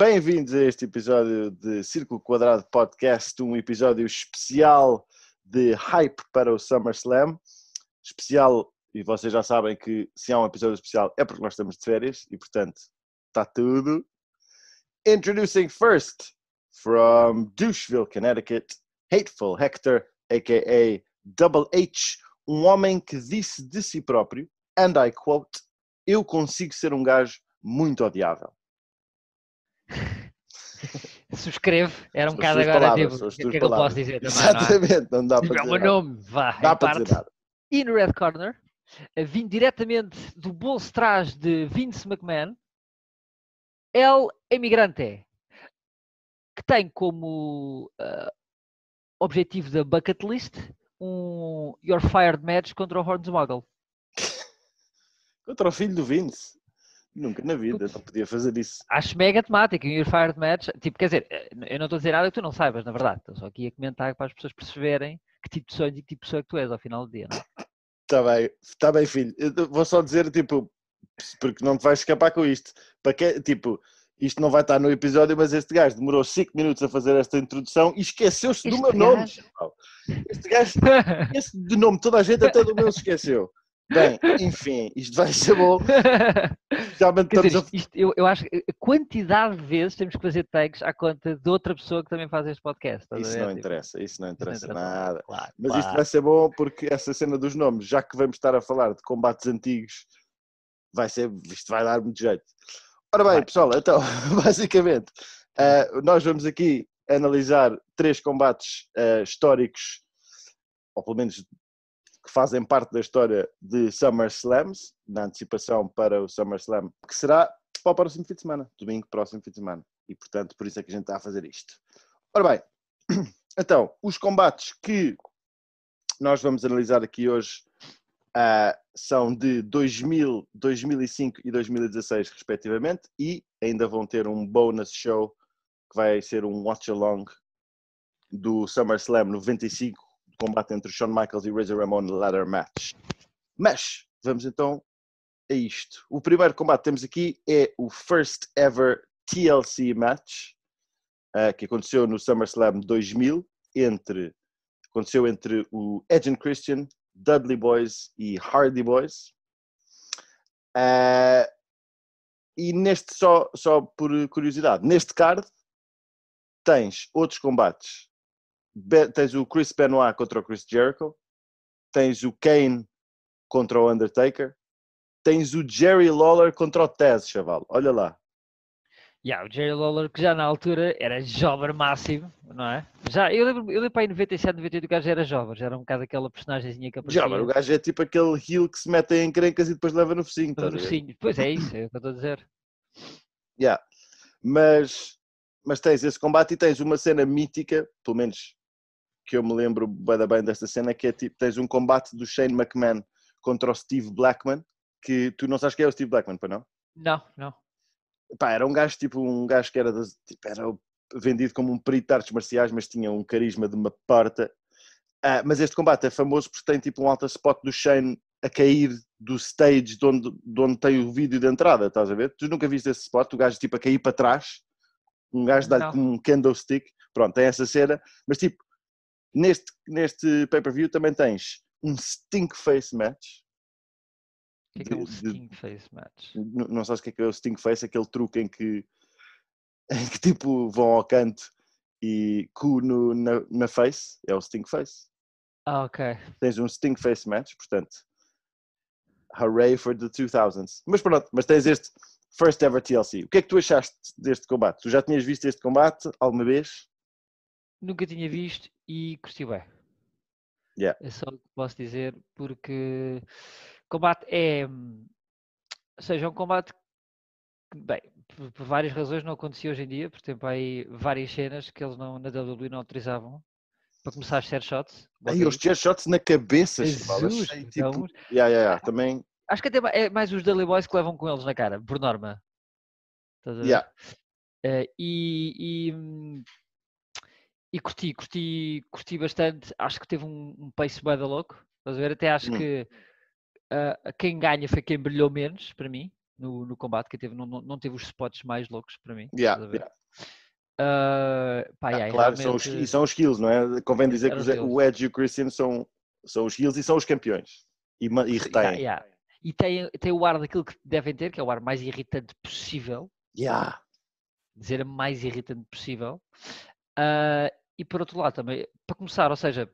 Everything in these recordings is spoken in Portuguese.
Bem-vindos a este episódio de Círculo Quadrado Podcast, um episódio especial de hype para o SummerSlam. Especial, e vocês já sabem que se há um episódio especial é porque nós estamos de férias e, portanto, está tudo. Introducing first, from Doucheville, Connecticut, Hateful Hector, a.k.a. Double H, um homem que disse de si próprio, and I quote, eu consigo ser um gajo muito odiável. Subscreve, era um bocado agora palavras, tipo, o que é que eu posso dizer também, não é? Exatamente, não dá para Tipo, é o dizer meu nada. nome, vá, Dá para parte. dizer nada. E no Red Corner, eh, vindo diretamente do bolso trás de Vince McMahon, El Emigrante, que tem como eh, objetivo da bucket list um Your Fired match contra o Hornswoggle. Contra o filho do Vince. Nunca na vida, não podia fazer isso. Acho mega temático, um Your Fired match. Tipo, quer dizer, eh, eu não estou a dizer nada que tu não saibas, na verdade. Estou só aqui a comentar para as pessoas perceberem que tipo de sonho e que tipo de pessoa que tu és ao final do dia, não é? Está bem, está bem, filho. Eu vou só dizer, tipo, porque não te vais escapar com isto. Para que, tipo, isto não vai estar no episódio, mas este gajo demorou 5 minutos a fazer esta introdução e esqueceu-se do meu nome. gajo- chaval. Este gajo esquece de nome, toda a gente até do meu se esqueceu. Bem, enfim, isto vai ser bom. Realmente Quer dizer, isto, isto- eu, eu acho que a quantidade de vezes temos que fazer tags à conta de outra pessoa que também faz este podcast. a Isso ver? não Tipo, interessa, isso não isso não interessa interessa nada. Claro, Mas isto claro. vai ser bom porque essa cena dos nomes, já que vamos estar a falar de combates antigos, vai ser, isto vai dar muito jeito. Ora bem, Vai. pessoal, então, basicamente, eh, nós vamos aqui analisar três combates eh, históricos, ou pelo menos que fazem parte da história de SummerSlams, na antecipação para o SummerSlam, que será para o próximo fim de semana, domingo próximo fim de semana. E portanto, por isso é que a gente está a fazer isto. Ora bem, então, os combates que nós vamos analisar aqui hoje ah, são de 2000, 2005 e 2016, respectivamente, e ainda vão ter um bonus show que vai ser um watch-along do SummerSlam 95, combate entre Shawn Michaels e Razor Ramon Ladder Match. Mas, vamos então a isto. O primeiro combate que temos aqui é o First Ever TLC Match, ah, que aconteceu no SummerSlam 2000, entre, aconteceu entre o Edge and Christian, Dudley Boys e Hardy Boys. Ah, e neste, só, só por curiosidade, neste card tens outros combates. Tens o Chris Benoit contra o Chris Jericho, tens o Kane contra o Undertaker, tens o Jerry Lawler contra o Taz, chaval. Olha lá. Yeah, o Jerry Lawler, que já na altura era jovem máximo, não é? Já, eu lembro, eu lembro para aí em 97, 98, o gajo já era jovem, já era um bocado aquela personagemzinha que aparecia. Mas o gajo é tipo aquele heel que se mete em encrencas e depois leva no focinho. no estás a ver? ursinho. Pois é isso, é o que eu estou a dizer. Yeah. Mas, mas tens esse combate e tens uma cena mítica, pelo menos que eu me lembro da bem desta cena, que é tipo, tens um combate do Shane McMahon contra o Steve Blackman, que tu não sabes quem é o Steve Blackman, para não? Não, não. Pá, era um gajo tipo, um gajo que era, das- tipo, era vendido como um perito de artes marciais, mas tinha um carisma de uma porta. Ah, mas este combate é famoso porque tem tipo um alta spot do Shane a cair do stage de onde, de onde tem o vídeo de entrada, estás a ver? Tu nunca viste esse spot, o gajo tipo a cair para trás, um gajo dá-lhe como um candlestick, pronto, tem essa cena, mas tipo, neste, neste pay-per-view também tens um stink face match, O que é que é um Sting Face Match? N- não sabes o que é que é o stink face, aquele truque em que, em que tipo vão ao canto e cu no, na, na face, é o stink face. Ah, ok. Tens um stink face match, portanto, hooray for the 2000s. Mas pronto, mas tens este first ever TLC. O que é que tu achaste deste combate? Tu já tinhas visto este combate alguma vez? Nunca tinha visto e curti bem. Yeah. É só o que posso dizer, porque combate é. Ou seja, é um combate que, bem, por, por várias razões não acontecia hoje em dia, por exemplo, há aí várias cenas que eles não, na WWE não autorizavam. Para começar, share shots. Aí os chair shots na cabeça, Jesus, achei, então, tipo, yeah, yeah, yeah, também, Acho que até é mais os Dudley Boys que levam com eles na cara, por norma. Estás a ver? yeah. Eh, e, e, hum, e curti, curti, curti bastante. Acho que teve um, um pace bué da louco. Estás a ver? Até acho Hum. que ah, quem ganha foi quem brilhou menos, para mim. no, no combate, que teve, não, não, teve os spots mais loucos para mim. Yeah, estás a ver? yeah. Ah, pá, Ah, yeah, claro, são os, realmente- e são os skills, não é? Convém dizer que o Edge e o Christian são, são os heels e são os campeões. E, e Yeah, retêm. yeah. E tem, tem o ar daquilo que devem ter, que é o ar mais irritante possível. Yeah. dizer a mais irritante possível. Ah, e por outro lado também, para começar, ou seja,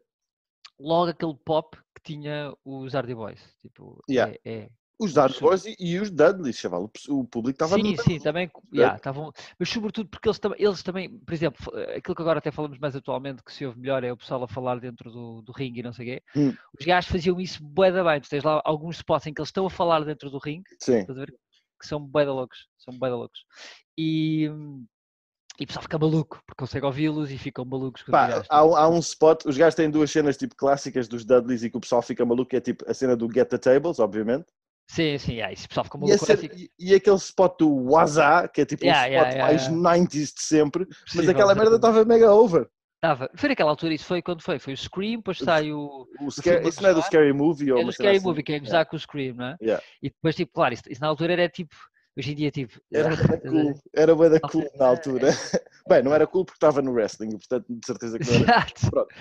logo aquele pop que tinha os Hardy Boys. Tipo, Yeah. é, é- Os Absurdo. Boys e, e os Dudleys, chaval. O, público estava Sim, sim, também, yeah, estavam, mas sobretudo porque eles, eles também, por exemplo, aquilo que agora até falamos mais atualmente, que se ouve melhor é o pessoal a falar dentro do, do ringue e não sei o quê, Hum. os gajos faziam isso bué da bem, tu tens lá alguns spots em que eles estão a falar dentro do ringue, Sim. estás a ver? Que são bué da loucos, são bué da loucos. E, hum, e o pessoal fica maluco, porque consegue ouvi-los e ficam malucos Pá, há, um- há um spot, os gajos têm duas cenas tipo clássicas dos Dudleys e que o pessoal fica maluco, que é tipo a cena do Get the Tables, obviamente. Sim, sim, yeah, isso o pessoal fica E, maluco. cena- fica- e- e aquele spot do Waza, que é tipo Yeah, o yeah, spot yeah, mais yeah. 90s de sempre, mas aquela merda estava mega over. Tava. Foi naquela altura, isso foi quando foi? Foi o Scream, depois sai o. O scary, filme a isso não é do Scary Movie ou É do Scary assim? Movie, que é Yeah. gozar com o Scream, não é? Yeah. E depois, tipo, claro, isso, isso na altura era tipo. Hoje em dia, tipo. Era ah, bué da estás a ver? cool, era bué da Não cool na altura. Bem, não era cool porque estava no wrestling, portanto de certeza que não era. Exato. Pronto.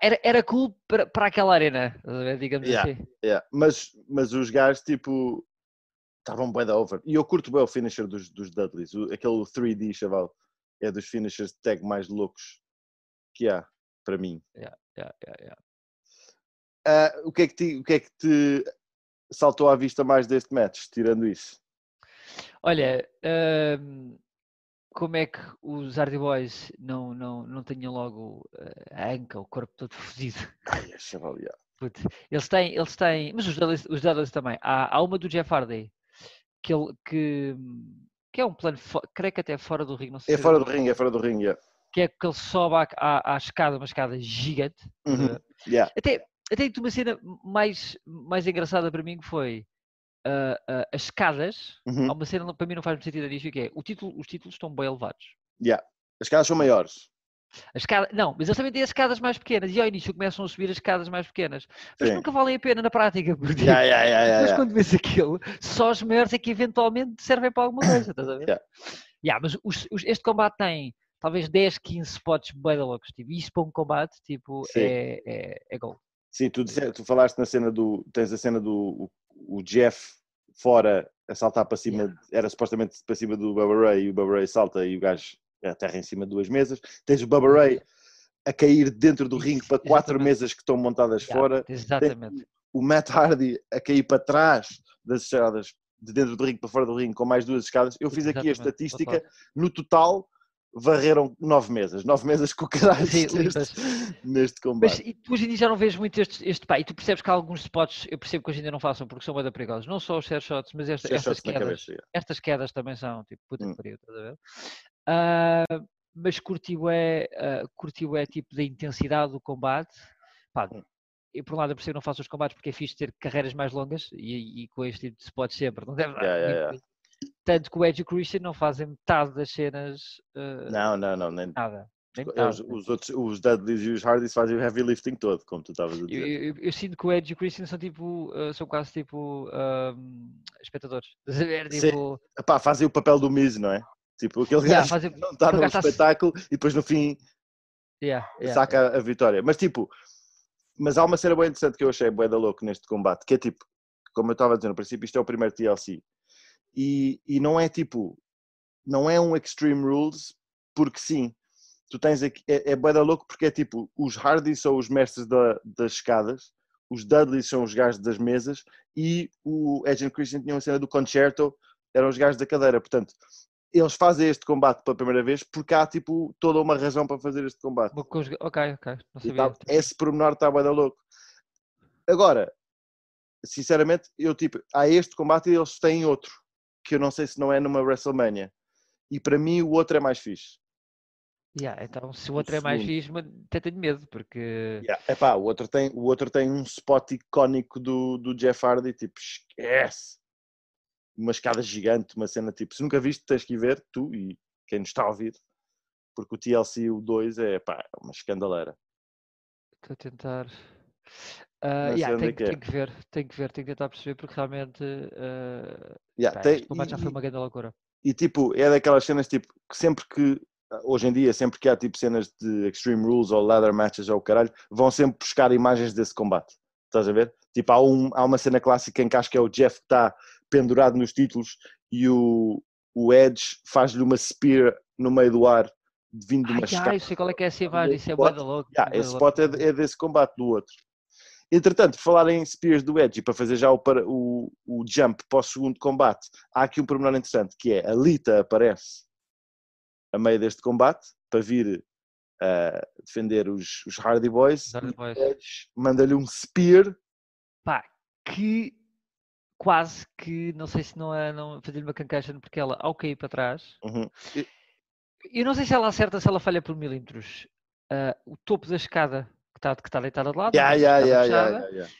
Era, era cool para, para aquela arena, digamos Yeah. assim. Yeah, Mas, mas os gajos tipo estavam bué da over. E eu curto bem o finisher dos, dos Dudleys, o- aquele 3D, chaval. É dos finishers de tag mais loucos que há, para mim. Yeah, yeah, yeah. Ah, o, que é que te, o que é que te saltou à vista mais deste match, tirando isso? Olha, hum, como é que os Hardy Boys não, não, não tinham logo eh, a anca, o corpo todo fodido? Ai, é yeah. Putz, Eles têm, eles têm, mas os Dudleys, os Dudleys também. Há, há uma do Jeff Hardy que, ele, que, que é um plano, creio que até fora do ringue, não sei É fora do ringue, é fora do ringue, yeah. que é que ele sobe à, à, à escada, uma escada gigante. Uhum, ver? yeah. Até, até uma cena mais, mais engraçada para mim que foi ah, as escadas. Uhum, Há uma cena para mim não faz muito sentido nisto, que é o título, os títulos estão bem elevados. yeah. As casas são maiores. A escada, não, mas eles também têm as escadas mais pequenas e ao início começam a subir as escadas mais pequenas. Mas Sim. nunca valem a pena na prática, porque Yeah, yeah, yeah, mas quando vês aquilo, só os maiores é que eventualmente servem para alguma coisa, estás a ver? Yeah. Yeah, mas os- os- este combate tem talvez 10, 15 spots bem loucos, tipo, isso para um combate, tipo, Sim. é, é, é gol. Sim, tu, disse- tu falaste na cena do. Tens a cena do o, Jeff fora a saltar para cima, era supostamente para cima do Bubba Ray e o Bubba Ray salta e o gajo aterra em cima de duas mesas. Tens o Bubba Ray a cair dentro do ringue para quatro exatamente. mesas que estão montadas Yeah, fora. Exatamente. O Matt Hardy a cair para trás das escadas de dentro do ringue para fora do ringue com mais duas escadas. Eu fiz aqui a Exatamente, estatística, no total varreram nove mesas. Nove mesas com o caralho Sim, neste, neste Mas combate. e tu hoje em dia já não vês muito este, este pá, e tu percebes que há alguns spots, eu percebo que hoje em dia não façam porque são bem perigosos, não só os share shots, mas esta- estas quedas, cabeça, yeah. estas quedas também são, tipo, puta Hum. que pariu, estás a ver? Ah, mas curtiu é, ah, curtiu é tipo da intensidade do combate. Pá, Hum. eu por um lado eu percebo que não faço os combates porque é fixe ter carreiras mais longas e, e com este tipo de spots sempre, não deve Yeah, yeah, muito- yeah. Tanto que o Edge e o Christian não fazem metade das cenas, ah, Não, não, não. Nem, nada. Nem Eles- metade, nem os outros, os Dudleys e os Hardys fazem o heavy lifting todo, como tu estavas a Eu, dizer. eu- eu sinto que o Edge e o Christian são tipo, uh, são quase tipo um, espectadores. A ver? Sim. Tipo, Epá, fazem o papel do Miz, não é? Tipo, aquele yeah, gajo fazem- que não está no tá espetáculo e depois no fim yeah, yeah, saca a vitória. Mas tipo, mas há uma cena bem interessante que eu achei bué da louco neste combate, que é tipo, como eu estava a dizer no princípio, isto é o primeiro TLC. E, e não é tipo, não é um Extreme Rules, porque sim. Tu tens aqui, é, é da louco porque é tipo, os Hardys são os mestres da- das escadas, os Dudleys são os gajos das mesas e o Edge and Christian tinham a cena do concerto, eram os gajos da cadeira. Portanto, eles fazem este combate pela primeira vez porque há tipo toda uma razão para fazer este combate. Ok, ok. Não sabia. tá- esse pormenor está bué da louco. Agora, sinceramente, eu tipo, há este combate e eles têm outro, que eu não sei se não é numa WrestleMania. E para mim o outro é mais fixe. Yeah, então, se o outro é mais fixe, até tenho medo, porque. Yeah. Epá, o outro tem, o outro tem um spot icónico do, do Jeff Hardy, tipo, esquece. Uma escada gigante, uma cena tipo, se nunca viste, tens que ir ver, tu e quem nos está a ouvir, porque o TLC, o 2, é pá, é uma escandaleira. Estou a tentar. Uh, yeah, onde tem, é que é. tem que ver, tem que ver, tem que tentar perceber porque realmente uh, Yeah, pá, tem- este combate já foi uma grande loucura. e tipo, é daquelas cenas tipo que sempre que hoje em dia, sempre que há tipo cenas de Extreme Rules ou Ladder Matches ou o caralho, vão sempre buscar imagens desse combate. Estás a ver? Tipo, há, um, há uma cena clássica em que acho que é o Jeff que está pendurado nos títulos e o, o Edge faz-lhe uma spear no meio do ar vindo de uma Ai, escada. ai, sei qual é que é essa imagem, isso é da louco. Yeah, da esse spot é, é desse combate do outro. Entretanto, falar em Spears do Edge e para fazer já o, o, o jump para o segundo combate, há aqui um pormenor interessante que é a Lita aparece a meio deste combate para vir ah, defender os, os Hardy Boys. Hardy Boys. Edge manda-lhe um Spear. Pá, que quase que, não sei se não é não, fazer-lhe uma concussion porque ela, ao cair para trás, Uhum. E- eu não sei se ela acerta, se ela falha por milímetros. ah, o topo da escada que está que tá deitada de lado, Yeah, yeah, yeah, fechada, yeah.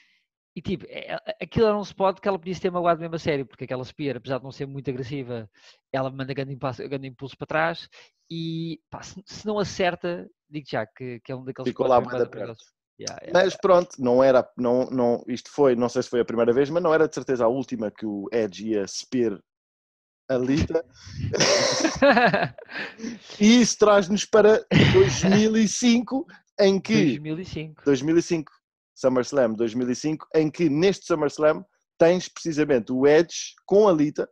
E tipo, é- é- aquilo era um spot que ela podia ter magoado mesmo a sério, porque aquela spear, apesar de não ser muito agressiva, ela manda grande impulso, grande impulso para trás e pá, se, se não acerta, digo já que, que é um daqueles Ficou lá perigosos. perto. Yeah, yeah, Mas pronto, não era, não, não, isto foi, não sei se foi a primeira vez, mas não era de certeza a última que o Edge ia Spear a Lita. E isso traz-nos para 2005, em que 2005. 2005, SummerSlam 2005, em que neste SummerSlam tens precisamente o Edge com a Lita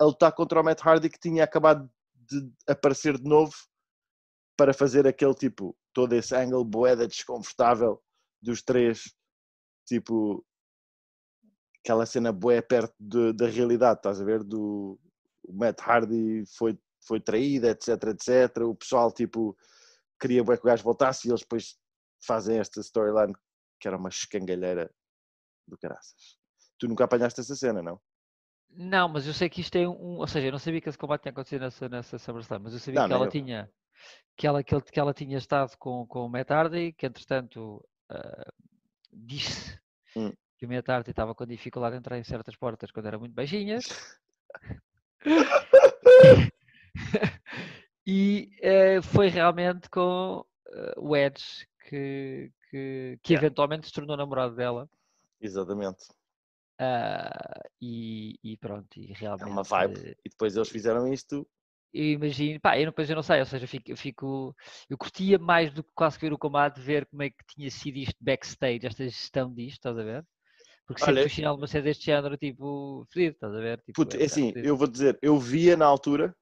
a lutar contra o Matt Hardy que tinha acabado de aparecer de novo para fazer aquele tipo, todo esse angle boeda desconfortável dos três, tipo aquela cena boé perto de- da realidade, estás a ver? Do o Matt Hardy foi, foi traído, etc, etc. O pessoal tipo queria que o gajo voltasse e eles depois fazem esta storyline que era uma escangalheira do caraças. Tu nunca apanhaste essa cena, não? Não, mas eu sei que isto é um. Ou seja, eu não sabia que esse combate tinha acontecido nessa, nessa SummerSlam, mas eu sabia Não, que ela eu. tinha. Que ela, que, que ela tinha estado com, com o Matt Hardy, que entretanto ah, disse Hum. que o Matt Hardy estava com dificuldade em entrar em certas portas quando eram muito baixinhas. e eh, foi realmente com eh, o Edge que, que, que Yeah. eventualmente se tornou namorado dela. Exatamente. ah, e, e pronto, e É realmente. uma vibe. E depois eles fizeram isto. Eu imagino, pá, eu depois eu não sei, ou seja, eu fico, eu fico, eu curtia mais do que quase que ver o combate, ver como é que tinha sido isto backstage, esta gestão disto, estás a ver? Porque sempre Olha- o final de uma série deste género, tipo, fedido, estás a ver? Tipo, Puto, é é assim, fedido. eu vou dizer, eu via na altura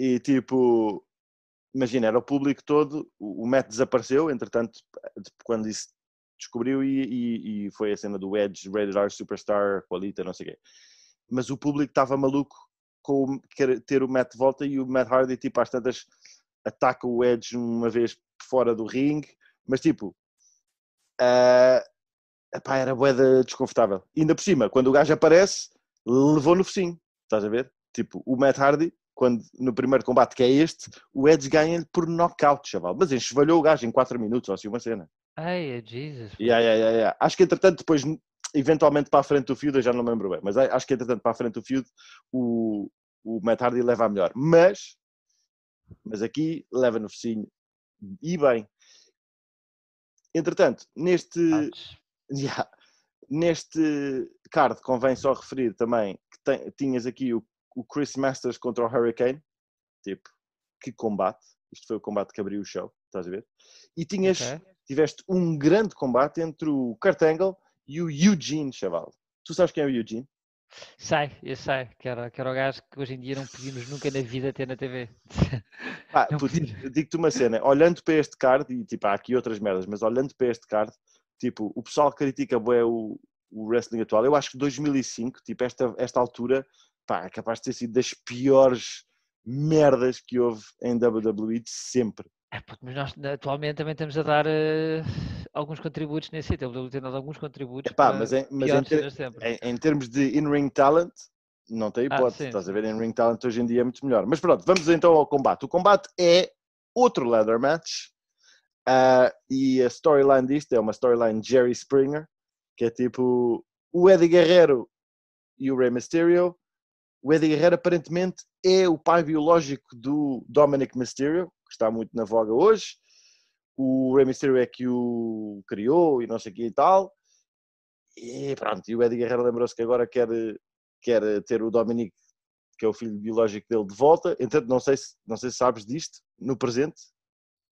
e tipo, imagina, era o público todo, o Matt desapareceu, entretanto, quando isso descobriu e, e- e foi a cena do Edge, Rated R Superstar, Qualita, não sei o quê. Mas o público estava maluco com o- ter o Matt de volta e o Matt Hardy, tipo, às tantas ataca o Edge uma vez fora do ringue, mas tipo, ah, epá, era boeda desconfortável. E ainda por cima, quando o gajo aparece, levou no focinho, estás a ver? Tipo, o Matt Hardy, quando, no primeiro combate que é este, o Edge ganha-lhe por knockout, chaval. Mas enxovalhou o gajo em 4 minutos, ou assim, uma cena. Ai, é Jesus. Yeah, yeah, yeah, yeah. Acho que entretanto, depois, eventualmente para a frente do feud, eu já não me lembro bem, mas acho que entretanto para a frente do feud, o, o Matt Hardy leva a melhor. Mas, mas aqui leva no focinho e bem. Entretanto, neste. Yeah. Neste card convém só referir também que tinhas aqui o, o Chris Masters contra o Hurricane. Tipo, que combate. Isto foi o combate que abriu o show, estás a ver? E tinhas, Ok. tiveste um grande combate entre o Kurt Angle e o Eugene, chaval. Tu sabes quem é o Eugene? Sei, eu sei, que era, que era o gajo que hoje em dia não podíamos nunca na vida ter na TV. Eu digo-te uma cena, olhando para este card, e tipo, há aqui outras merdas, mas olhando para este card, tipo, o pessoal critica bué o, o wrestling atual. Eu acho que 2005, tipo, esta, esta altura, pá, é capaz de ter sido das piores merdas que houve em WWE de sempre. É, puto, mas nós atualmente também estamos a dar eh, alguns contributos nesse sítio. Eu tenho dado alguns contributos Epá, mas em, mas em, ter- em, em termos de in-ring talent, não tem Ah, hipótese. sim, Estás a ver, in-ring talent hoje em dia é muito melhor. Mas pronto, vamos então ao combate. O combate é outro ladder match. ah, e a storyline disto é uma storyline Jerry Springer, que é tipo o Eddie Guerrero e o Rey Mysterio. O Eddie Guerrero aparentemente é o pai biológico do Dominic Mysterio, que está muito na voga hoje. o Rey Mysterio é que o criou e não sei o que e tal. E pronto, e o Eddie Guerrero lembrou-se que agora quer, quer ter o Dominic, que é o filho biológico dele, de volta. Entretanto, não sei se, não sei se sabes disto, no presente,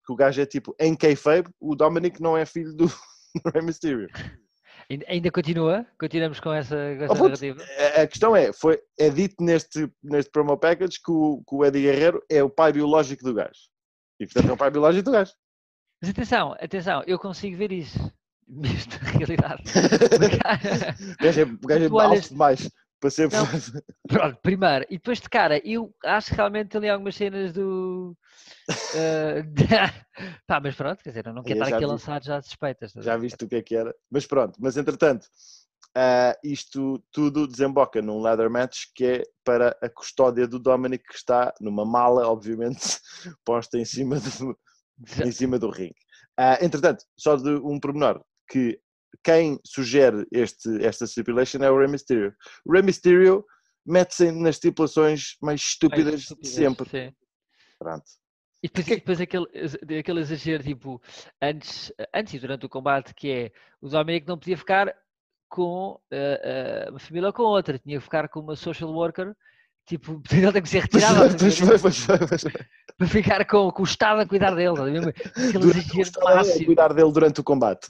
que o gajo é tipo, em kayfabe, o Dominic não é filho do Rey Mysterio. Ainda continua? Continuamos com essa, com essa Oh, narrativa? a questão é, foi, é dito neste, neste promo package que o, que o Eddie Guerrero é o pai biológico do gajo. E portanto é o pai biológico do gajo. Mas atenção, atenção, eu consigo ver isso. Mesmo na realidade. O gajo é, o gajo é alto demais para ser. Pronto, primeiro. E depois de cara, eu acho que realmente ali algumas cenas do. eh, Pá, mas pronto, quer dizer, eu não quero estar aqui a lançar já suspeitas. Já viste o que é que era. Mas pronto, mas entretanto, ah, isto tudo desemboca num ladder match que é para a custódia do Dominic, que está numa mala, obviamente, posta em cima do, em cima do ringue. Ah, entretanto, só de um pormenor, que quem sugere este, esta stipulation é o Rey Mysterio. O Rey Mysterio mete-se nas stipulações mais Mais estúpidas de estúpidas, sempre. sim. Pronto. E depois, depois aquele, aquele exagero, tipo, antes, antes e durante o combate, que é o Dominic não podia ficar com eh, eh, uma família ou com outra, tinha que ficar com uma social worker, tipo, ele tem que ser retirado para ficar com, com o Estado a cuidar dele. Aquele exagero estado a máximo. cuidar dele durante o combate.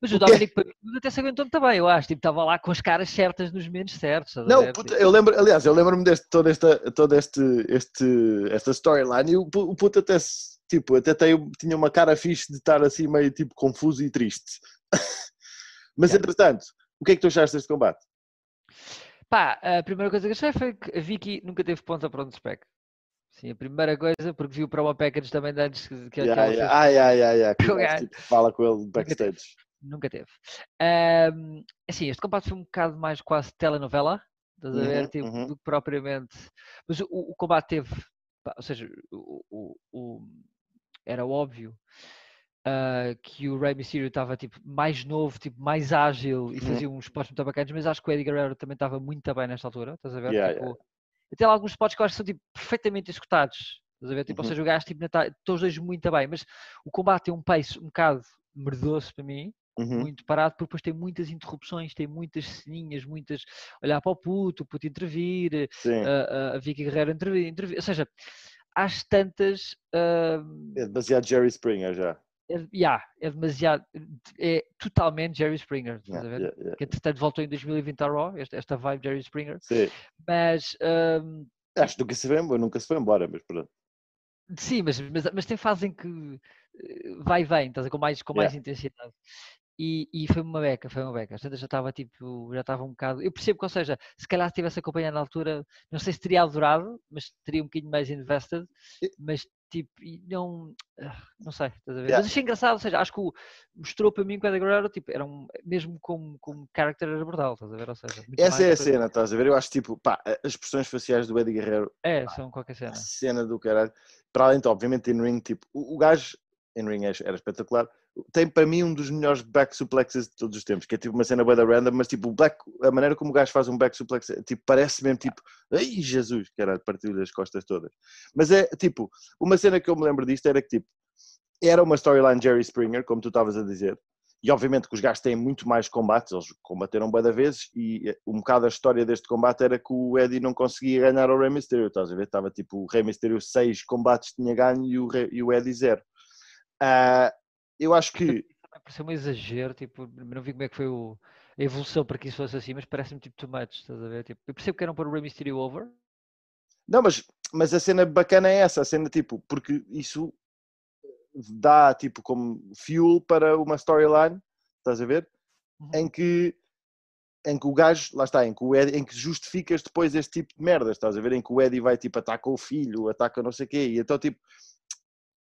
Mas o O quê? Dominic até se aguentou bem, eu acho. Tipo, estava lá com as caras certas nos momentos certos. Não, puta, Tipo, eu lembro, aliás, eu lembro-me deste, toda esta, toda este, este, esta storyline e o, o puto até, se- tipo, até tem- tinha uma cara fixe de estar assim meio tipo confuso e triste. Mas Yeah. entretanto, o que é que tu achaste deste combate? Pá, a primeira coisa que achei foi que a Vicky nunca teve ponta para onde spec. Sim, a primeira coisa, porque viu para uma package também de antes que, que, Yeah, yeah. Ai, ai, ai, ai, que Que tipo, fala com ele backstage. Nunca teve. Ahm, assim, este combate foi um bocado mais quase telenovela, estás a ver? Uhum, Tipo, uhum. do que propriamente. Mas o, o combate teve, pá, ou seja, o, o- o- era óbvio ah, que o Rey Mysterio estava tipo, mais novo, tipo, mais ágil e Uhum. fazia uns spots muito bacanas, mas acho que o Eddie Guerrero também estava muito bem nesta altura, estás a ver? Yeah, Tipo, yeah. Até lá alguns spots que eu acho que são tipo, perfeitamente executados, estás a ver? Tipo, Uhum. Ou seja, o gajo tipo, ainda tá, estão os dois muito bem, mas o combate tem um pace um bocado merdoso para mim, Uhum. muito parado, porque depois tem muitas interrupções, tem muitas ceninhas, muitas olhar para o puto, o puto intervir, a, a, a Vicky Guerreiro intervir, intervir, ou seja, às tantas, ah, é demasiado Jerry Springer já. é, yeah, é demasiado, é totalmente Jerry Springer, estás Yeah, a ver? yeah, yeah. Que entretanto voltou em 2020 a Raw, esta, esta vibe Jerry Springer, Sim. mas ahm, Acho que nunca se, foi, nunca se foi embora, mas pronto. sim, mas, mas, mas tem fase em que eh, vai e vem, estás a ver, com mais, com mais intensidade. E, e foi uma beca, foi uma beca. Às vezes já estava tipo, já estava um bocado. Eu percebo que, ou seja, se calhar se tivesse acompanhado na altura, não sei se teria adorado, mas teria um bocadinho mais invested, mas tipo, não, ah, não sei, estás a ver? Yeah. Mas achei engraçado, ou seja, acho que o- mostrou para mim que o Eddie Guerrero, tipo, era um, mesmo como, como character era brutal, estás a ver? Ou seja, Essa é a cena, estás a ver? Eu acho tipo, pá, as expressões faciais do Eddie Guerrero É, são qualquer cena. a cena do caralho. Para além de, obviamente, in ring, tipo, o, o gajo in ring é- era espetacular. Tem para mim um dos melhores back suplexes de todos os tempos, que é tipo uma cena bué da random, mas tipo, black, a maneira como o gajo faz um back suplex, é, tipo, parece mesmo tipo, ai Jesus, caralho, partiu-lhe as costas todas. Mas é tipo, uma cena que eu me lembro disto era que tipo, era uma storyline Jerry Springer, como tu estavas a dizer, e obviamente que os gajos têm muito mais combates, eles combateram bué da e eh, um bocado a história deste combate era que o Eddie não conseguia ganhar ao Rey Mysterio, estás a ver? Estava tipo, o Rey Mysterio seis combates tinha ganho e o, Rey- e o Eddie zero. Ah, eu acho que, pareceu um exagero, tipo, não vi como é que foi o, a evolução para que isso fosse assim, mas parece-me tipo too much, estás a ver? Tipo, eu percebo que eram para o Rey Mysterio over, não, mas, mas a cena bacana é essa, a cena tipo, porque isso dá tipo como fuel para uma storyline, estás a ver? Uhum. em que em que o gajo, lá está, em que, o Eddie, em que justificas depois este tipo de merdas, estás a ver? Em que o Eddie vai tipo ataca o filho, ataca não sei o quê, e então tipo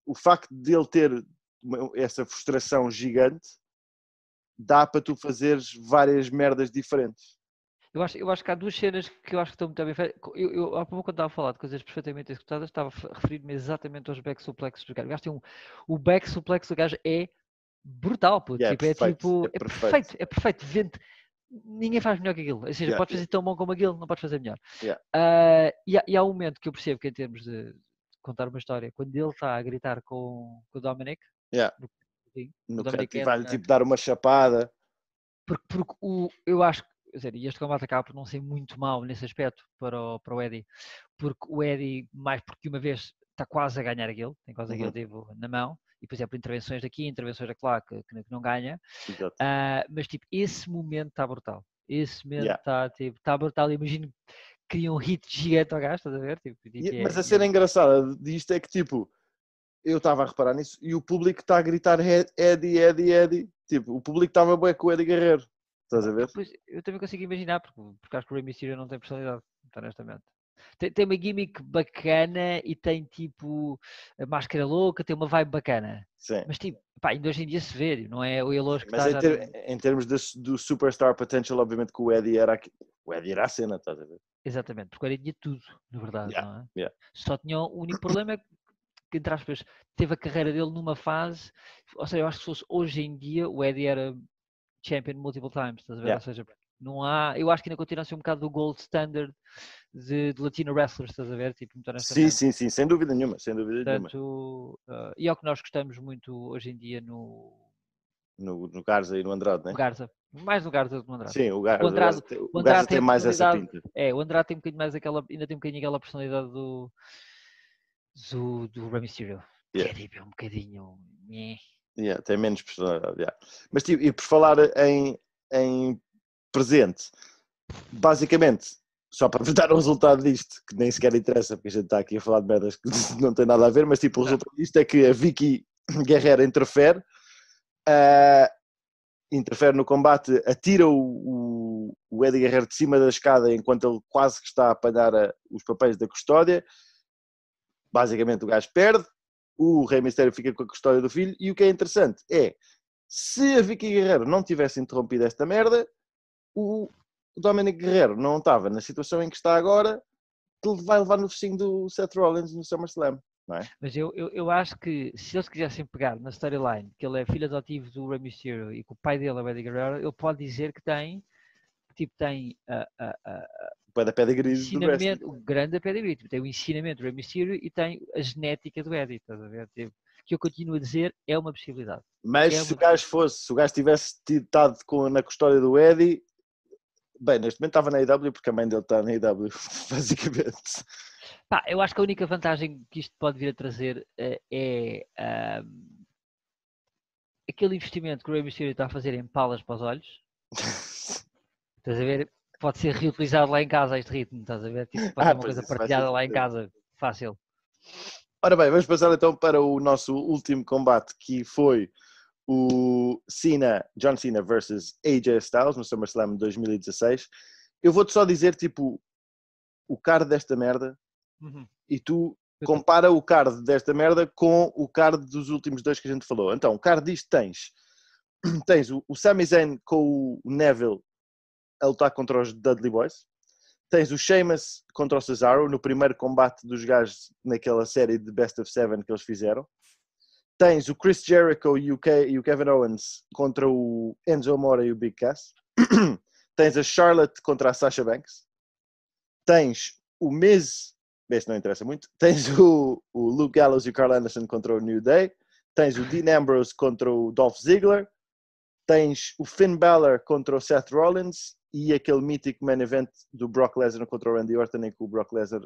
o facto de ele ter essa frustração gigante dá para tu fazeres várias merdas diferentes. Eu acho, eu acho que há duas cenas que eu acho que estão muito bem feitas. Eu, eu, há pouco quando estava a falar de coisas perfeitamente executadas, estava a referir-me exatamente aos back suplexes do gajo. O gajo tem um, o back suplex do gajo é brutal, puto. Yeah, é tipo, é, perfeito, tipo, é é perfeito. perfeito, é perfeito. Ninguém faz melhor que aquilo. Ou seja, Yeah, podes fazer tão bom como aquilo, não podes fazer melhor. Yeah. Ah, e, há, e há um momento que eu percebo que em termos de contar uma história, quando ele está a gritar com, com o Dominic, Yeah. No, sim, No canto e vai-lhe eh, tipo dar uma chapada. porque, porque o, eu acho que, dizer, e este combate acaba por não ser muito mau nesse aspecto para o, para o Eddie, porque o Eddie, mais porque uma vez está quase a ganhar aquilo, tem quase aquele Uhum. devo na mão, e depois é por intervenções daqui, intervenções de lá que, que não ganha. Ah, mas tipo, esse momento está brutal. Esse momento Yeah. está tipo, tá brutal. Imagino que cria um hit gigante ao gajo, estás a ver? Tipo, tipo, é- mas a é- cena engraçada disto é que, tipo, eu estava a reparar nisso e o público está a gritar "Ed- Eddie, Eddie, Eddie. Tipo, o público estava bem com o Eddie Guerreiro. Estás a ver? Pois, eu também consigo imaginar, porque, porque acho que o Rey Mysterio não tem personalidade, honestamente. Tem, tem uma gimmick bacana e tem tipo a máscara louca, tem uma vibe bacana. Sim. Mas tipo, pá, ainda hoje em dia se vê, não é o hoje que Mas está em, ter- tipo- em termos de, do superstar potential, obviamente que o Eddie era aqui- o Eddie era a cena, estás a ver? Exatamente, porque ele tinha tudo, na verdade, Yeah, não é? yeah. Só tinha o único problema é que, que, entre aspas, teve a carreira dele numa fase, ou seja, eu acho que se fosse hoje em dia, o Eddie era champion multiple times, estás a ver? Yeah. Ou seja, não há, eu acho que ainda continua a ser um bocado do gold standard de, de Latino wrestlers, estás a ver? Tipo, Sim, sim, sim, sem dúvida nenhuma, sem dúvida nenhuma. Portanto, ah, e é o que nós gostamos muito hoje em dia no, No, no Garza e no Andrade, né? no Garza, mais no Garza do que no Andrade. Sim, o Garza, O Andrade- o Garza tem- o o Garza tem tem mais essa pinta. É, o Andrade tem um bocadinho mais aquela, ainda tem um bocadinho aquela personalidade do, do, do Rey Mysterio. Que Yeah. é tipo, é um bocadinho. Yeah, tem menos personalidade. yeah. Mas tipo, e por falar em, em presente, basicamente, só para vos dar o resultado disto, que nem sequer interessa, porque a gente está aqui a falar de merdas que não tem nada a ver, mas tipo, o resultado disto é que a Vicky Guerreiro interfere, ah, interfere no combate, atira o, o, o Eddie Guerreiro de cima da escada enquanto ele quase que está a apanhar a- os papéis da custódia. Basicamente o gajo perde, o Rei Mistério fica com a custódia do filho, e o que é interessante é, se a Vicky Guerreiro não tivesse interrompido esta merda, o Dominic Guerreiro não estava na situação em que está agora, que vai levar no focinho do Seth Rollins no SummerSlam. Mas eu, eu, eu acho que se eles quisessem pegar na storyline que ele é filho adotivo do Rey Mysterio e que o pai dele é o Eddie Guerrero, ele pode dizer que tem, tipo, tem a, a, O pai da pedigree do wrestling. o grande pedigree, tipo, tem o ensinamento do Rey Mysterio e tem a genética do Eddie, estás a ver? Tipo, que eu continuo a dizer é uma possibilidade. Mas é se o gajo fosse, se o gajo tivesse estado com, na custódia do Eddie, bem, neste momento estava na IW porque a mãe dele está na IW, basicamente. Pá, eu acho que a única vantagem que isto pode vir a trazer eh, é aquele investimento que o Rey Mysterio está a fazer em palas para os olhos. Estás a ver? Pode ser reutilizado lá em casa a este ritmo, estás a ver? Tipo, pode Ah, ser uma coisa partilhada lá em certeza. casa, fácil. Ora bem, vamos passar então para o nosso último combate, que foi o Cena, John Cena versus AJ Styles no SummerSlam 2016. Eu vou-te só dizer, tipo, o card desta merda Uhum. e tu compara o card desta merda com o card dos últimos dois que a gente falou. Então, o card disto tens, tens o, o Sami Zayn com o Neville a lutar contra os Dudley Boys. Tens o Sheamus contra o Cesaro no primeiro combate dos gajos naquela série de Best of Seven que eles fizeram. Tens o Chris Jericho e o, Ke- o Kevin Owens contra o Enzo Amore e o Big Cass. Tens a Charlotte contra a Sasha Banks. Tens o Miz, este não interessa muito. Tens o, o Luke Gallows e o Carl Anderson contra o New Day. Tens o Dean Ambrose contra o Dolph Ziggler. Tens o Finn Balor contra o Seth Rollins e aquele mítico main event do Brock Lesnar contra o Randy Orton em que o Brock Lesnar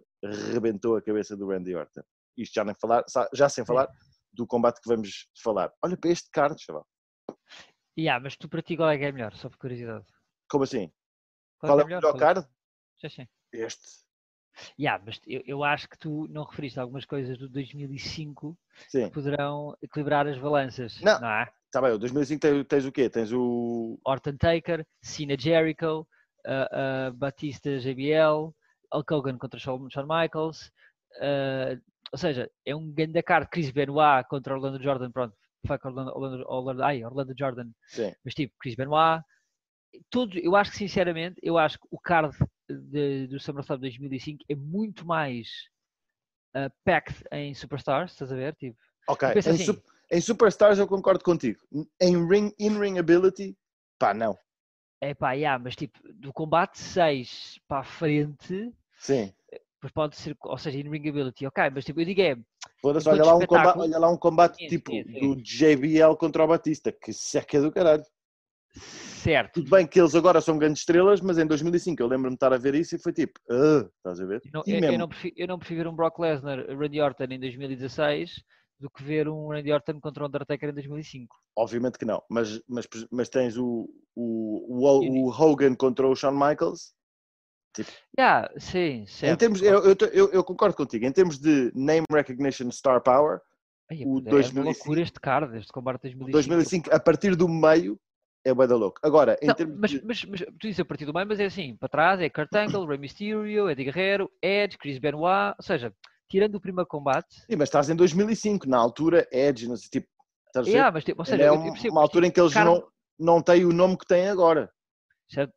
rebentou a cabeça do Randy Orton. Isto já, nem falar, já sem falar do combate que vamos falar. Olha para este card, chaval. Yeah, mas tu para ti qual é que é melhor? Só por curiosidade. Como assim? Qual, Qual é é que o melhor Qual card? Sim, sim. Este. Yeah, mas eu, eu acho que tu não referiste algumas coisas do 2005 Sim. que poderão equilibrar as balanças. Não. não é? Está bem, o 2005 tens, tens o quê? Tens o. Orton Taker, Cena Jericho, uh, uh, Batista JBL, Hulk Hogan contra Shawn, Shawn Michaels. uh, ou seja, é um grande card. Chris Benoit contra Orlando Jordan. Pronto, fuck Orlando, Orlando, Orlando, ai, Orlando Jordan. Sim. Mas tipo, Chris Benoit. Todos, eu acho que sinceramente, eu acho que o card de- do SummerSlam 2005 é muito mais uh, packed em Superstars, estás a ver? Tipo, Ok. Em, assim, su- em Superstars eu concordo contigo. Em ring, in-ring ability, pá, não. é pá, yeah, mas tipo, do combate 6 para a frente, Sim. Pois pode ser, ou seja, in ring ability, ok, mas tipo, eu digo é, Foda-se, olha, lá um olha lá um combate Sim, tipo sim, sim. do JBL contra o Batista, que seca do caralho. Certo. Tudo bem que eles agora são grandes estrelas, mas em 2005 eu lembro-me de estar a ver isso e foi tipo, "Ah", estás a ver? Eu não, eu- eu não prefiro, eu não prefiro ver um Brock Lesnar Randy Orton em 2016 do que ver um Randy Orton contra o Undertaker em 2005. obviamente que não, mas, mas, mas tens o, o, o, o Hogan contra o Shawn Michaels. Yeah, sim, certo. em termos, eu, eu, eu, eu concordo contigo, em termos de name recognition star power, Ai, o é uma 2005 loucura este card, este combate de 2005. 2005 a partir do meio é bué da louco. Agora, em Não, termos mas, de... mas, mas tu dizes a partir do meio, mas é assim, para trás é Kurt Angle, Rey Mysterio, Eddie Guerrero, Edge, Chris Benoit, ou seja, tirando o primeiro combate, Sim, mas estás em 2005, na altura Edge, não sei, tipo, estás a yeah, mas, tipo, ou seja, é um- eu percebo, uma altura em que eles Cara- não, não têm o nome que têm agora. certo?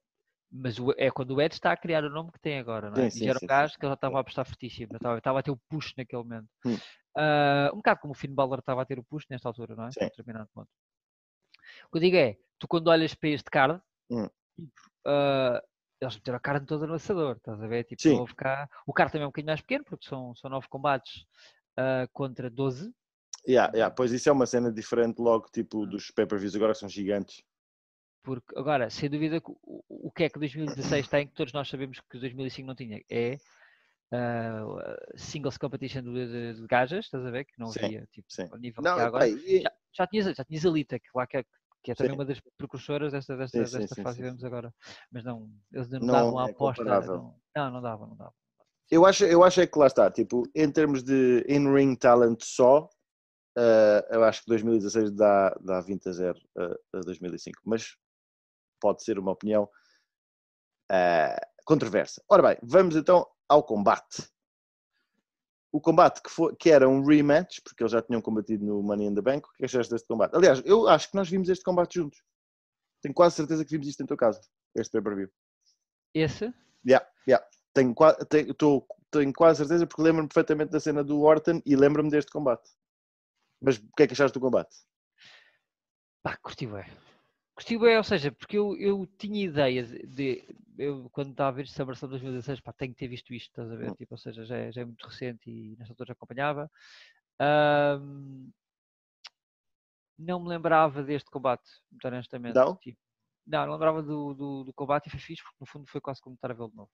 Mas é quando o Edge está a criar o nome que tem agora, não é? Sim, e sim, já era um gajo que ele já estava a apostar fortíssimo, estava, estava a ter o push naquele momento. Hum. Ah, um bocado como o Finn Balor estava a ter o push nesta altura, não é? Sim. Determinado ponto. O que eu digo é, tu quando olhas para este card, Hum. ah, eles meteram a carne toda no assador, estás a ver? Tipo, Sim. houve cá... O card também é um bocadinho mais pequeno, porque são, são nove combates ah, contra 12. Yeah, yeah, pois isso é uma cena diferente logo, tipo, dos pay-per-views agora são gigantes. Porque, agora, sem dúvida, que o, o que é que 2016 tem, que todos nós sabemos que 2005 não tinha, é ah, singles competition de, de, de gajas, estás a ver? Que não Sim, havia, tipo, sim. nível Não, que agora. pá, e- Já, já, tinhas, já tinhas a Lita, que lá que é, que é também Sim. uma das precursoras desta, desta, Sim, desta sim, fase que vemos agora. Mas não, eles não, Não davam a é aposta. Não, não, não davam, não davam. Eu acho, eu acho é que lá está, tipo, em termos de in-ring talent só, eh, eu acho que 2016 dá, dá 20 a 0 a, a 2005, mas pode ser uma opinião eh, controversa. Ora bem, vamos então ao combate. O combate que, foi, que era um rematch, porque eles já tinham combatido no Money in the Bank, o que achaste deste combate? Aliás, eu acho que nós vimos este combate juntos. Tenho quase certeza que vimos isto em tua casa, este pay-per-view. Esse, Yeah, yeah. Tenho, tenho, tô- tenho quase certeza porque lembro-me perfeitamente da cena do Orton e lembro-me deste combate. Mas o que é que achaste do combate? pá, curti bem. Curti bem, ou seja, porque eu, eu tinha ideia de, de- eu quando estava a ver versão de 2016, pá, tenho que ter visto isto, estás a ver? Hum. Tipo, ou seja, já é, já é muito recente e nesta altura já acompanhava. Ahm, não me lembrava deste combate, muito honestamente. Não? Tipo, não, não lembrava do, do, do combate e foi fixe, porque no fundo foi quase como estar a vê-lo de novo.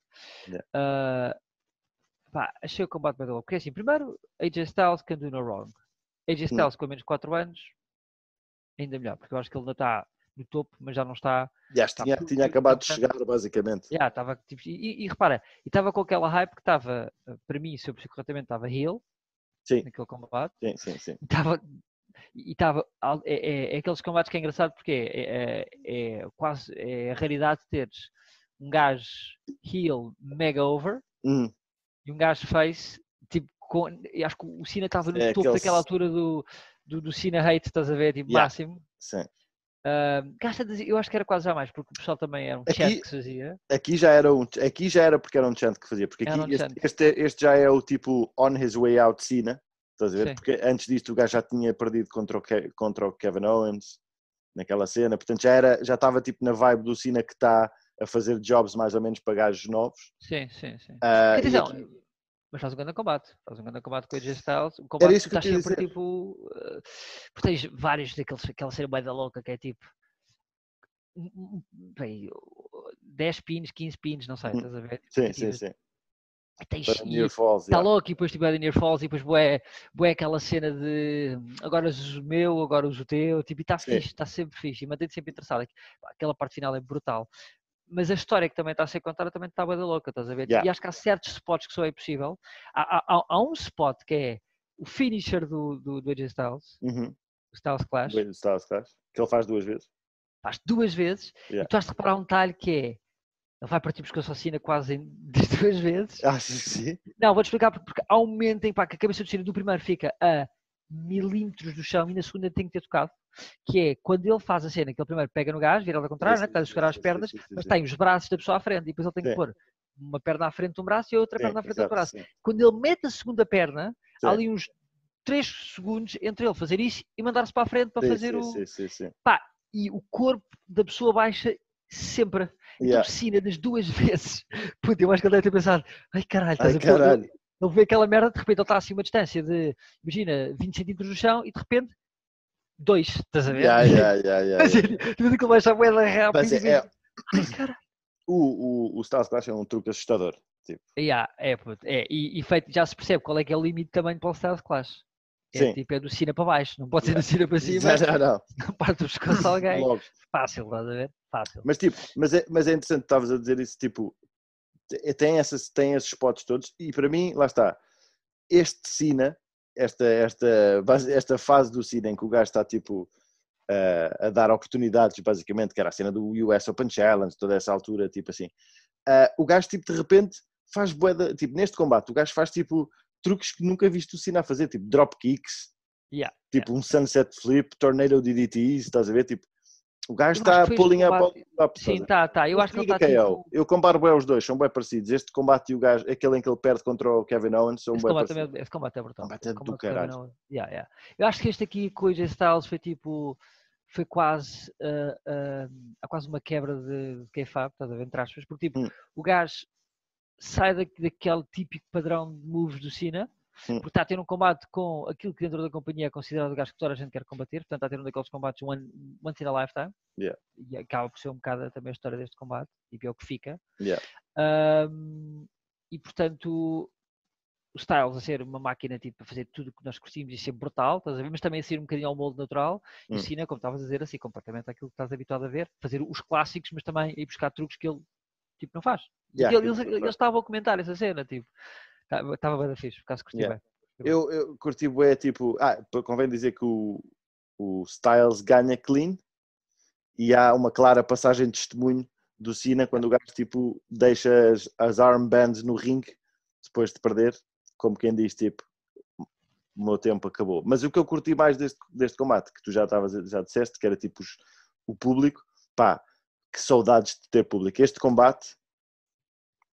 Yeah. Ah, pá, achei o combate bem. Porque assim, primeiro, AJ Styles can do no wrong. AJ Hum. Styles com menos de 4 anos, ainda melhor, porque eu acho que ele ainda está no topo, mas já não está. Já Tá, tinha, tinha acabado de chegar, basicamente. Já, estava tipo, e, e- repara, e estava com aquela hype que estava, para mim, se eu percebi corretamente, estava heel Sim. naquele combate. Sim, sim, sim. E estava. E estava. É, é, é aqueles combates que é engraçado porque é, é, é quase. É a raridade de teres um gajo heel mega over Hum, e um gajo face, tipo, com, e acho que o Cena estava no É topo aquele daquela altura do, do, do Cena hate, estás a ver, tipo, Yeah. máximo. sim. Ah, gasta eu acho que era quase já mais, porque o pessoal também era um Aqui- que fazia. Aqui já era um, aqui já era porque era um chant que fazia, porque aqui um este, este, este já é o tipo on his way out Cena, estás a ver? Sim. Porque antes disto o gajo já tinha perdido contra o, Ke- contra o Kevin Owens naquela cena, portanto já era, já estava tipo na vibe do Cena que está a fazer jobs mais ou menos para gajos novos. Sim, sim, sim. Atenção, aqui- mas faz um grande combate. Faz um grande combate com o AJ Styles. Um combate isso que que eu estás sempre tipo. eh, porque tens vários daqueles, aquela cena bué da louca que é tipo. bem, 10 pins, 15 pins, não sei, Hum, estás a ver? sim, E sim, tipo, sim. Tens, Falls, está yeah. louco, e depois tipo é de Near Falls, e depois bué, bué aquela cena de agora uso o meu, agora uso o teu, tipo, e está fixe, está sempre fixe, e mantém-te sempre interessado. Aquela parte final é brutal. Mas a história que também está a ser contada também está da louca, estás a ver? Yeah. E acho que há certos spots que só é possível. Há, há- há- um spot que é o finisher do, do, do AJ Styles, Uhum. o Styles Clash, Do Styles Clash, que ele faz duas vezes. faz duas vezes, Yeah. e tu has de reparar um detalhe que é ele vai partir porque eu assina quase em, das duas vezes. Ah, sim, sim. Não, vou-te explicar porque, porque há um momento em pá, que a cabeça do Cena do primeiro fica a milímetros do chão e na segunda tem que ter tocado, que é quando ele faz a cena que ele primeiro pega no gás, vira ao contrário, né, está a segurar as pernas, mas tem os braços da pessoa à frente e depois ele tem que pôr uma perna à frente de um braço e a outra perna à frente do outro braço. Quando ele mete a segunda perna, há ali uns 3 segundos entre ele fazer isso e mandar-se para a frente para fazer o. sim, sim, sim. E o corpo da pessoa baixa sempre. Yeah. Cena das duas vezes. Puta, eu acho que ele deve ter pensado, ai caralho, estás Ai, a caralho. Ele vê aquela merda, de repente ele está assim uma distância de, imagina, 20 centímetros do chão e de repente, dois, estás a ver? Yeah, yeah, yeah, yeah, Mas ele- Tu vês que ele baixa a moeda rápido. Mas é, é- Ai, cara. o, o, o Styles Clash é um truque assustador. Tipo, Yeah, é, puto, é, e, e feito, já se percebe qual é que é o limite também para o Styles Clash. É, Sim. tipo, é do Cina para baixo, não pode ser do Cina para cima, não, não, não. não parte o pescoço alguém. Logo. Fácil, estás a ver? Fácil. Mas tipo, mas é, mas é interessante, estavas a dizer isso, tipo, tem, essas, tem esses spots todos e para mim, lá está, este Cena, esta, esta, esta fase do Cena em que o gajo está tipo a- a dar oportunidades, basicamente, que era a cena do US Open Challenge, toda essa altura, tipo assim, ah, o gajo tipo de repente faz boeda, tipo neste combate, o gajo faz tipo truques que nunca viste o Cena a fazer, tipo drop kicks, Yeah, tipo um sunset flip, tornado DDTs, estás a ver, tipo, o gajo está pulling up, up, Sim, estás a tá. Eu acho que ele está Diga tipo. Eu comparo bem os dois, são bem parecidos. Este combate e o gajo, aquele em que ele perde contra o Kevin Owens, são Esse bem combate, parecidos. também, esse combate é brutal. Combate é do combate caralho. yeah, yeah. Eu acho que este aqui com o AJ Styles foi tipo. Foi quase. ah, há quase uma quebra de, de kayfabe, estás a ver? Entre aspas, porque tipo, Hum. o gajo sai da, daquele típico padrão de moves do Cena. Porque está a ter um combate com aquilo que dentro da companhia é considerado o gajo que toda a gente quer combater, portanto está a ter um daqueles combates one, once in a lifetime. Yeah. E acaba por ser um bocado também a história deste combate, e é o que fica. Yeah. Ahm, e portanto, o Styles a ser uma máquina tipo, a fazer tudo o que nós curtimos e ser brutal, estás a ver? mas também a ser um bocadinho ao molde natural. E Hum. o Cena, como estavas a dizer, assim, completamente aquilo que estás habituado a ver, fazer os clássicos, mas também ir buscar truques que ele tipo, não faz. Yeah, ele- eles estavam a comentar essa cena, tipo, estava bem fixe, por acaso curti Yeah. bem. Eu, eu curti bué, tipo, ah, convém dizer que o, o Styles ganha clean e há uma clara passagem de testemunho do Cena quando o gajo tipo deixa as, as armbands no ringue depois de perder, como quem diz tipo o meu tempo acabou. Mas o que eu curti mais deste, deste combate, que tu já estavas já disseste, que era tipo os- o público, pá, que saudades de ter público. Este combate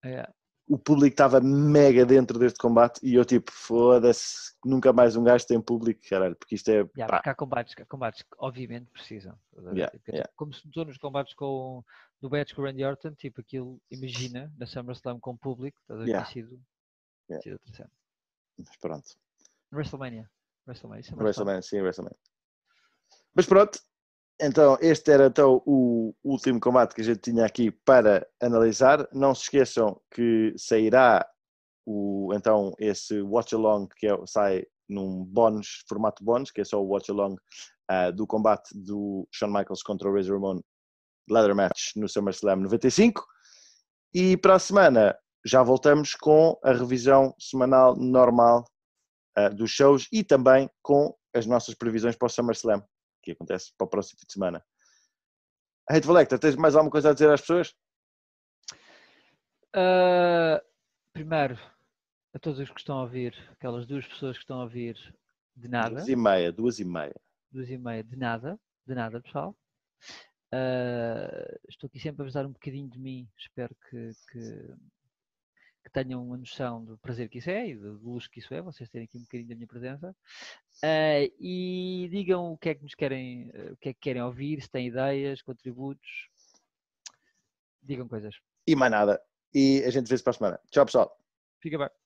É, o público estava mega dentro deste combate e eu tipo, foda-se, nunca mais um gajo tem público, caralho, porque isto é, yeah, porque há combates, há combates que obviamente precisam. Yeah, Tipo, yeah. Como se notou nos combates com, do Batch com o Randy Orton, tipo aquilo, imagina, na SummerSlam com público, estás a? Yeah. Sido, Yeah. sido interessante. mas pronto, WrestleMania. WrestleMania, é. WrestleMania, sim, WrestleMania. Mas pronto, então este era então o último combate que a gente tinha aqui para analisar. Não se esqueçam que sairá o, então esse watch along que é, sai num bónus, formato bónus, que é só o watch along ah, do combate do Shawn Michaels contra o Razor Ramon Leather Match no SummerSlam 95. E para a semana já voltamos com a revisão semanal normal ah, dos shows e também com as nossas previsões para o SummerSlam, que acontece para o próximo fim de semana. Hate Valecta, tens mais alguma coisa a dizer às pessoas? Ah, primeiro, a todos os que estão a ouvir, aquelas duas pessoas que estão a ouvir, de nada, Duas e meia, duas e meia. duas e meia, de nada, de nada, pessoal. Ah, estou aqui sempre a vos dar um bocadinho de mim, espero que, que, que tenham uma noção do prazer que isso é e do luxo que isso é, vocês terem aqui um bocadinho da minha presença. Ah, e digam o que é que nos querem, eh, o que é que querem ouvir, se têm ideias, contributos, digam coisas. E mais nada. E a gente vê-se para a semana. Tchau, pessoal. Fica bem.